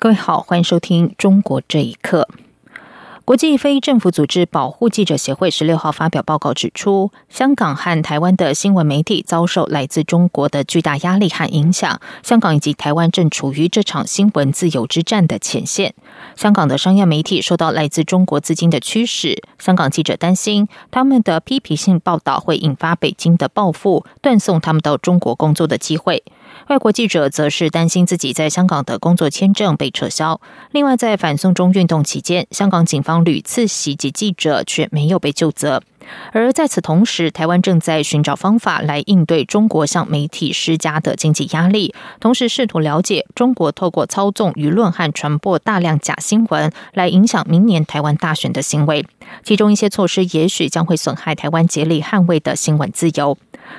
各位好，欢迎收听《中国这一刻》。国际非政府组织保护记者协会十六号发表报告指出，香港和台湾的新闻媒体遭受来自中国的巨大压力和影响。香港以及台湾正处于这场新闻自由之战的前线。香港的商业媒体受到来自中国资金的驱使，香港记者担心他们的批评性报道会引发北京的报复，断送他们到中国工作的机会。外国记者则是担心自己在香港的工作签证被撤销。另外，在反送中运动期间，香港警方屡次袭击记者，却没有被救责。而在此同时，台湾正在寻找方法来应对中国向媒体施加的经济压力，同时试图了解中国透过操纵舆论和传播大量假新闻来影响明年台湾大选的行为。其中一些措施也许将会损害台湾竭力捍卫的新闻自由。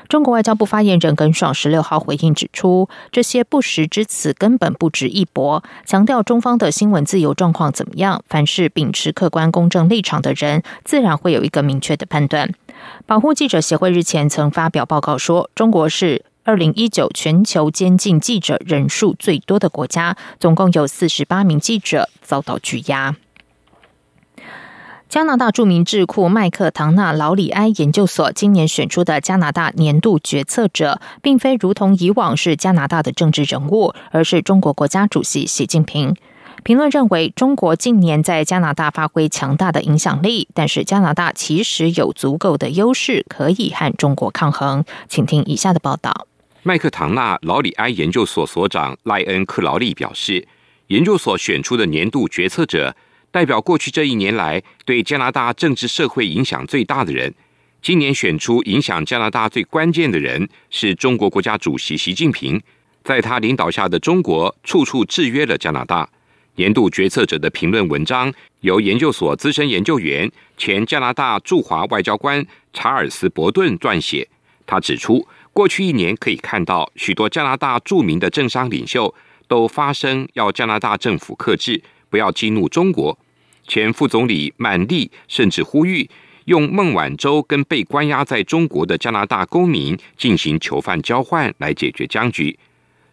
中国外交部发言人耿爽十六号回应指出，这些不实之词根本不值一驳，强调中方的新闻自由状况怎么样，凡是秉持客观公正立场的人，自然会有一个明确的判判断。保护记者协会日前曾发表报告说，中国是二零一九全球监禁记者人数最多的国家，总共有四十八名记者遭到拘押。加拿大著名智库麦克唐纳劳里埃研究所今年选出的加拿大年度决策者，并非如同以往是加拿大的政治人物，而是中国国家主席习近平。评论认为，中国近年在加拿大发挥强大的影响力，但是加拿大其实有足够的优势可以和中国抗衡。请听以下的报道：麦克唐纳劳里埃研究所所长赖恩克劳利表示，研究所选出的年度决策者。代表过去这一年来对加拿大政治社会影响最大的人，今年选出影响加拿大最关键的人是中国国家主席习近平，在他领导下的中国处处制约了加拿大。年度决策者的评论文章由研究所资深研究员、前加拿大驻华外交官查尔斯·伯顿撰写。他指出，过去一年可以看到许多加拿大著名的政商领袖都发声要加拿大政府克制。不要激怒中国。前副总理满利甚至呼吁用孟晚舟跟被关押在中国的加拿大公民进行囚犯交换来解决僵局。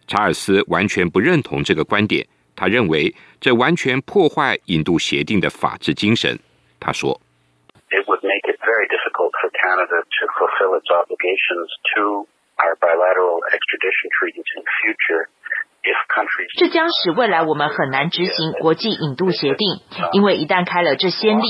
查尔斯完全不认同这个观点，他认为这完全破坏引渡协定的法治精神。他说：“It would make it very difficult for Canada to fulfill its obligations to our bilateral extradition treaties in future.” 这将使未来我们很难执行国际引渡协定，因为一旦开了这先例，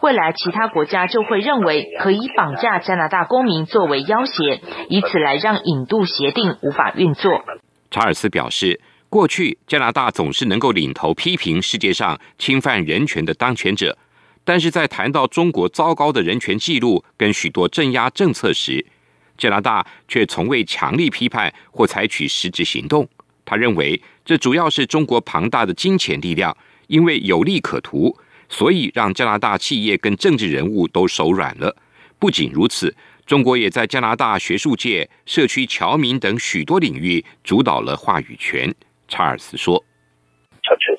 未来其他国家就会认为可以绑架加拿大公民作为要挟，以此来让引渡协定无法运作。查尔斯表示，过去加拿大总是能够领头批评世界上侵犯人权的当权者，但是在谈到中国糟糕的人权记录跟许多镇压政策时，加拿大却从未强力批判或采取实质行动。他认为，这主要是中国庞大的金钱力量，因为有利可图，所以让加拿大企业跟政治人物都手软了。不仅如此，中国也在加拿大学术界、社区侨民等许多领域主导了话语权。查尔斯说：“Such as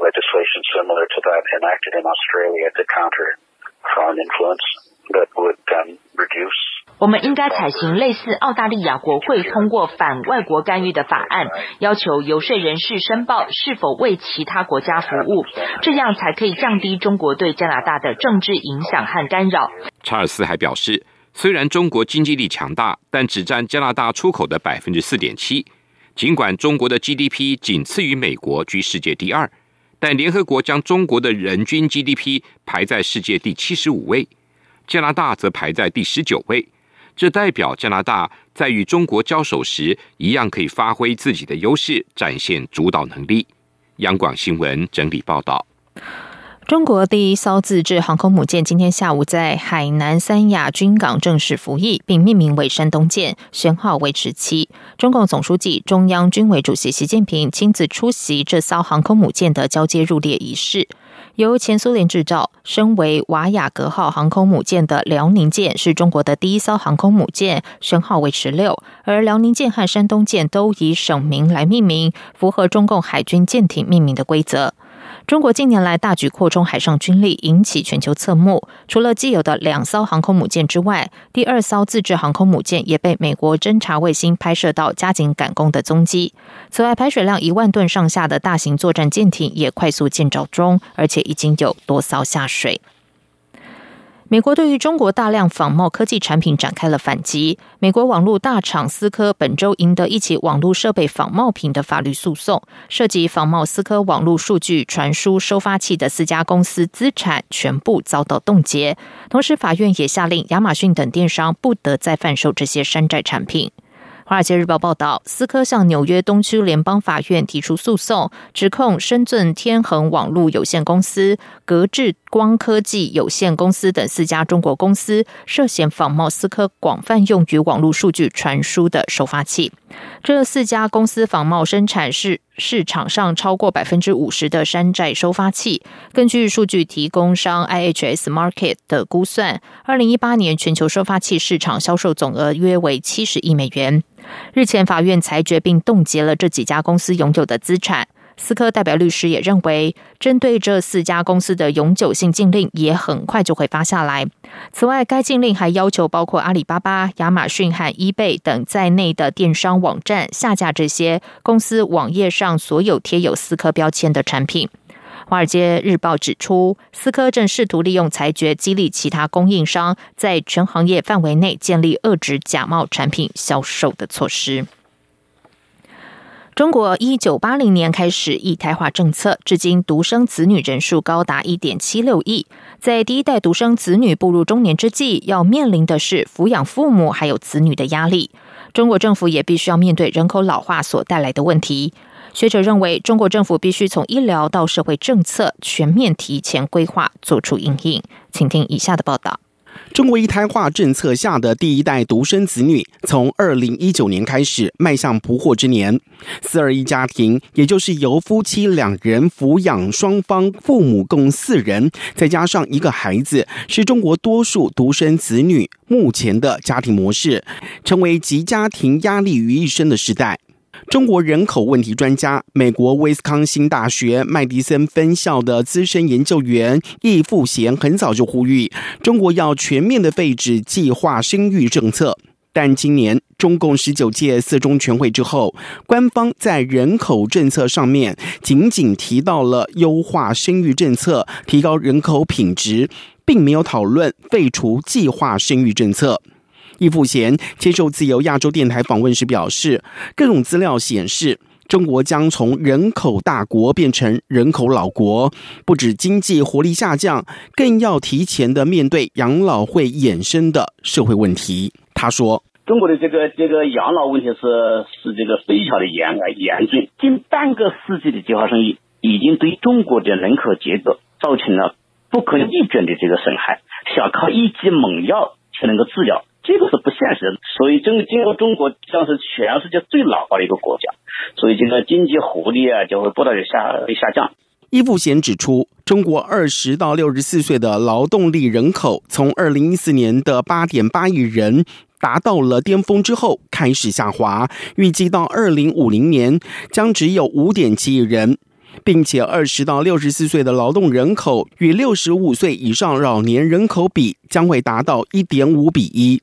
legislation similar to that enacted in Australia to counter foreign influence that would reduce.” 我们应该采行类似澳大利亚国会通过反外国干预的法案，要求游说人士申报是否为其他国家服务，这样才可以降低中国对加拿大的政治影响和干扰。查尔斯还表示，虽然中国经济力强大，但只占加拿大出口的百分之四点七。尽管中国的 GDP 仅次于美国，居世界第二，但联合国将中国的人均 GDP 排在世界第七十五位，加拿大则排在第十九位。这代表加拿大在与中国交手时，一样可以发挥自己的优势，展现主导能力。央广新闻整理报道。中国第一艘自制航空母舰今天下午在海南三亚军港正式服役，并命名为“山东舰”，舷号为“十七”。中共总书记、中央军委主席习近平亲自出席这艘航空母舰的交接入列仪式。由前苏联制造、身为瓦雅格号航空母舰的辽宁舰是中国的第一艘航空母舰，舷号为“十六”。而辽宁舰和山东舰都以省名来命名，符合中共海军舰艇命名的规则。中国近年来大举扩充海上军力，引起全球侧目。除了既有的两艘航空母舰之外，第二艘自制航空母舰也被美国侦察卫星拍摄到加紧赶工的踪迹。此外，排水量一万吨上下的大型作战舰艇也快速建造中，而且已经有多艘下水。美国对于中国大量仿冒科技产品展开了反击。美国网络大厂思科本周赢得一起网络设备仿冒品的法律诉讼，涉及仿冒思科网络数据传输收发器的四家公司资产全部遭到冻结。同时，法院也下令亚马逊等电商不得再贩售这些山寨产品。《华尔街日报》报道，思科向纽约东区联邦法院提出诉讼，指控深圳天恒网络有限公司、格致光科技有限公司等四家中国公司涉嫌仿冒思科广泛用于网络数据传输的收发器。这四家公司仿冒生产是市场上超过百分之五十的山寨收发器。根据数据提供商 IHS Market 的估算，二零一八年全球收发器市场销售总额约为七十亿美元。日前，法院裁决并冻结了这几家公司拥有的资产。思科代表律师也认为，针对这四家公司的永久性禁令也很快就会发下来。此外，该禁令还要求包括阿里巴巴、亚马逊和 eBay 等在内的电商网站下架这些公司网页上所有贴有思科标签的产品。《华尔街日报》指出，思科正试图利用裁决激励其他供应商在全行业范围内建立遏制假冒产品销售的措施。中国一九八零年开始一胎化政策，至今独生子女人数高达一点七六亿。在第一代独生子女步入中年之际，要面临的是抚养父母还有子女的压力。中国政府也必须要面对人口老化所带来的问题。学者认为，中国政府必须从医疗到社会政策全面提前规划，做出应应。请听以下的报道：中国一胎化政策下的第一代独生子女，从二零一九年开始迈向不惑之年。四二一家庭，也就是由夫妻两人抚养双方父母共四人，再加上一个孩子，是中国多数独生子女目前的家庭模式，成为集家庭压力于一身的时代。中国人口问题专家、美国威斯康星大学麦迪森分校的资深研究员易富贤很早就呼吁，中国要全面的废止计划生育政策。但今年中共十九届四中全会之后，官方在人口政策上面仅仅提到了优化生育政策、提高人口品质，并没有讨论废除计划生育政策。易富贤接受自由亚洲电台访问时表示，各种资料显示，中国将从人口大国变成人口老国，不止经济活力下降，更要提前的面对养老会衍生的社会问题。他说：“中国的这个这个养老问题是是这个非常的严啊严峻，近半个世纪的计划生育已经对中国的人口结构造成了不可逆转的这个损害，想靠一剂猛药才能够治疗。”这个是不现实的，所以这个今后中国将是全世界最老化的一个国家，所以这个经济活力啊就会不断的下下降。伊布贤指出，中国二十到六十四岁的劳动力人口从二零一四年的八点八亿人达到了巅峰之后开始下滑，预计到二零五零年将只有五点七亿人。并且，二十到六十四岁的劳动人口与六十五岁以上老年人口比将会达到一点五比一。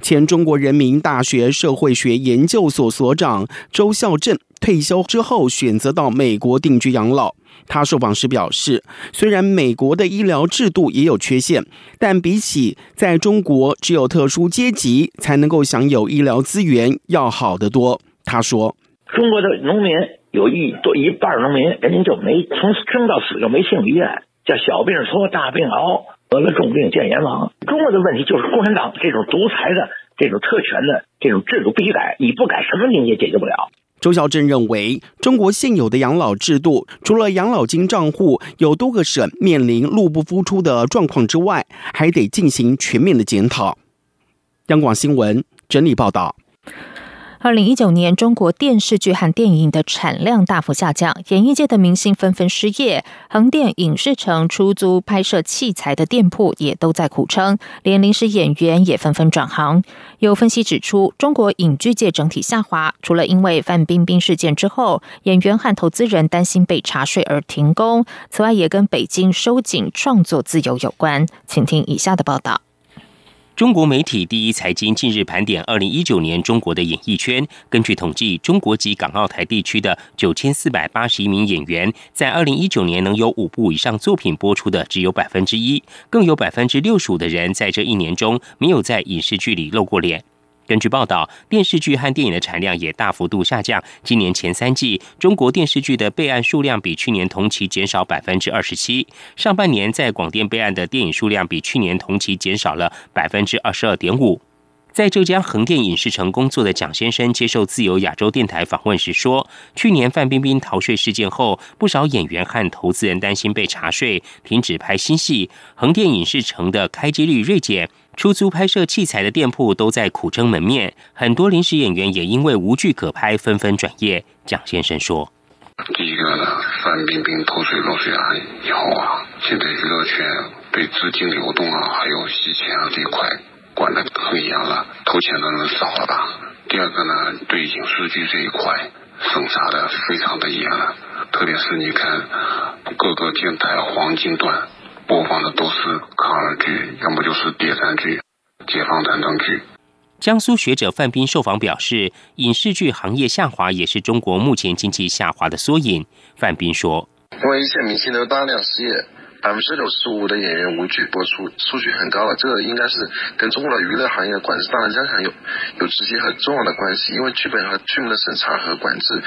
前中国人民大学社会学研究所所长周孝正退休之后选择到美国定居养老。他受访时表示，虽然美国的医疗制度也有缺陷，但比起在中国只有特殊阶级才能够享有医疗资源要好得多。他说：“中国的农民。”有一多一半农民人家就没从生到死就没进医院，叫小病拖大病熬，得了重病见阎王。中国的问题就是共产党这种独裁的、这种特权的这种制度必须改，你不改什么你也解决不了。周孝正认为，中国现有的养老制度，除了养老金账户有多个省面临入不敷出的状况之外，还得进行全面的检讨。央广新闻整理报道。二零一九年，中国电视剧和电影的产量大幅下降，演艺界的明星纷纷失业，横店影视城出租拍摄器材的店铺也都在苦撑，连临时演员也纷纷转行。有分析指出，中国影剧界整体下滑，除了因为范冰冰事件之后，演员和投资人担心被查税而停工，此外也跟北京收紧创作自由有关。请听以下的报道。中国媒体第一财经近日盘点二零一九年中国的演艺圈。根据统计，中国及港澳台地区的九千四百八十一名演员，在二零一九年能有五部以上作品播出的只有百分之一，更有百分之六十五的人在这一年中没有在影视剧里露过脸。根据报道，电视剧和电影的产量也大幅度下降。今年前三季，中国电视剧的备案数量比去年同期减少百分之二十七。上半年在广电备案的电影数量比去年同期减少了百分之二十二点五。在浙江横店影视城工作的蒋先生接受自由亚洲电台访问时说：“去年范冰冰逃税事件后，不少演员和投资人担心被查税，停止拍新戏。横店影视城的开机率锐减。”出租拍摄器材的店铺都在苦撑门面，很多临时演员也因为无剧可拍，纷纷转业。蒋先生说：“第一个呢，范冰冰偷税漏税案以后啊，现在娱乐圈对资金流动啊，还有洗钱啊这一块管的很严了，偷钱的人少了吧？第二个呢，对影视剧这一块审查的非常的严了，特别是你看各个电台黄金段。”播放的都是抗日剧，要么就是谍战剧、解放战争剧。江苏学者范斌受访表示，影视剧行业下滑也是中国目前经济下滑的缩影。范斌说：“因为一线明星都大量失业，百分之六十五的演员无剧播出，数据很高了。这个应该是跟中国的娱乐行业管制大量加强有有直接很重要的关系。因为剧本和剧目的审查和管制，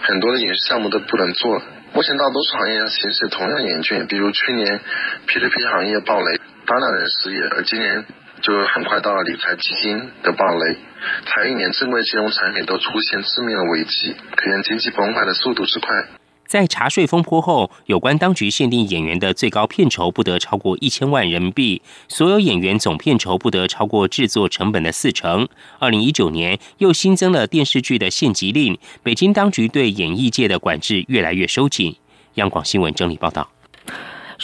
很多的影视项目都不能做。”目前大多数行业形势同样严峻，比如去年 P2P 行业暴雷，大量人失业，而今年就很快到了理财基金的暴雷，才一年正规金融产品都出现致命的危机，可见经济崩坏的速度之快。在查税风波后，有关当局限定演员的最高片酬不得超过一千万人民币，所有演员总片酬不得超过制作成本的四成。二零一九年又新增了电视剧的限级令，北京当局对演艺界的管制越来越收紧。央广新闻整理报道。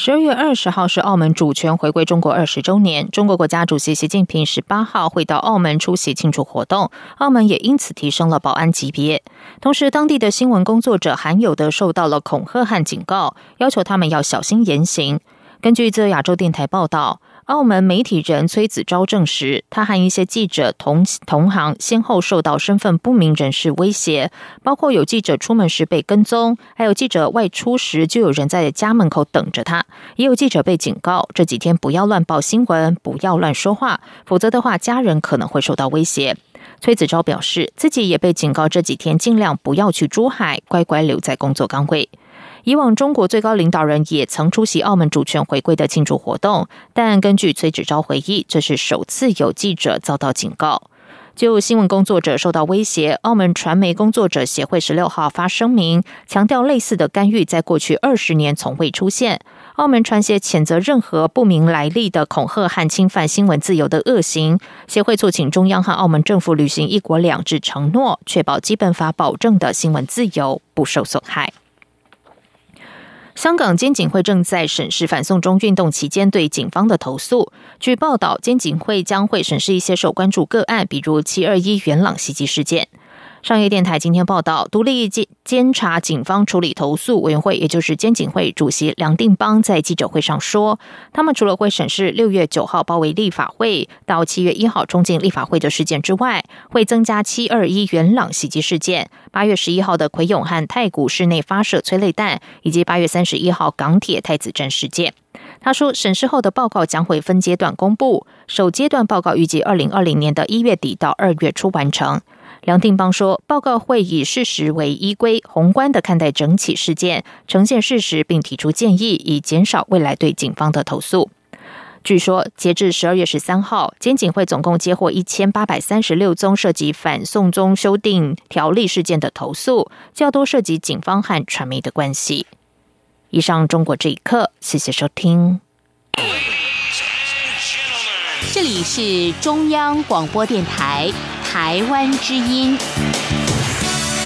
十二月二十号是澳门主权回归中国二十周年，中国国家主席习近平十八号会到澳门出席庆祝活动，澳门也因此提升了保安级别。同时，当地的新闻工作者罕有的受到了恐吓和警告，要求他们要小心言行。根据自由亚洲电台报道。澳门媒体人崔子昭证实，他和一些记者同同行先后受到身份不明人士威胁，包括有记者出门时被跟踪，还有记者外出时就有人在家门口等着他，也有记者被警告这几天不要乱报新闻，不要乱说话，否则的话家人可能会受到威胁。崔子昭表示，自己也被警告这几天尽量不要去珠海，乖乖留在工作岗位。以往中国最高领导人也曾出席澳门主权回归的庆祝活动，但根据崔子昭回忆，这是首次有记者遭到警告。就新闻工作者受到威胁，澳门传媒工作者协会十六号发声明，强调类似的干预在过去二十年从未出现。澳门传协谴责任何不明来历的恐吓和侵犯新闻自由的恶行。协会促请中央和澳门政府履行“一国两制”承诺，确保基本法保证的新闻自由不受损害。香港监警会正在审视反送中运动期间对警方的投诉。据报道，监警会将会审视一些受关注个案，比如七二一元朗袭击事件。商业电台今天报道，独立监监察警方处理投诉委员会，也就是监警会主席梁定邦在记者会上说，他们除了会审视六月九号包围立法会到七月一号冲进立法会的事件之外，会增加七二一元朗袭击事件、八月十一号的葵涌和太古室内发射催泪弹，以及八月三十一号港铁太子站事件。他说，审视后的报告将会分阶段公布，首阶段报告预计二零二零年的一月底到二月初完成。梁定邦说：“报告会以事实为依归，宏观的看待整起事件，呈现事实，并提出建议，以减少未来对警方的投诉。”据说，截至十二月十三号，监警会总共接获一千八百三十六宗涉及反送中修订条例事件的投诉，较多涉及警方和传媒的关系。以上，中国这一刻，谢谢收听。这里是中央广播电台台湾之音。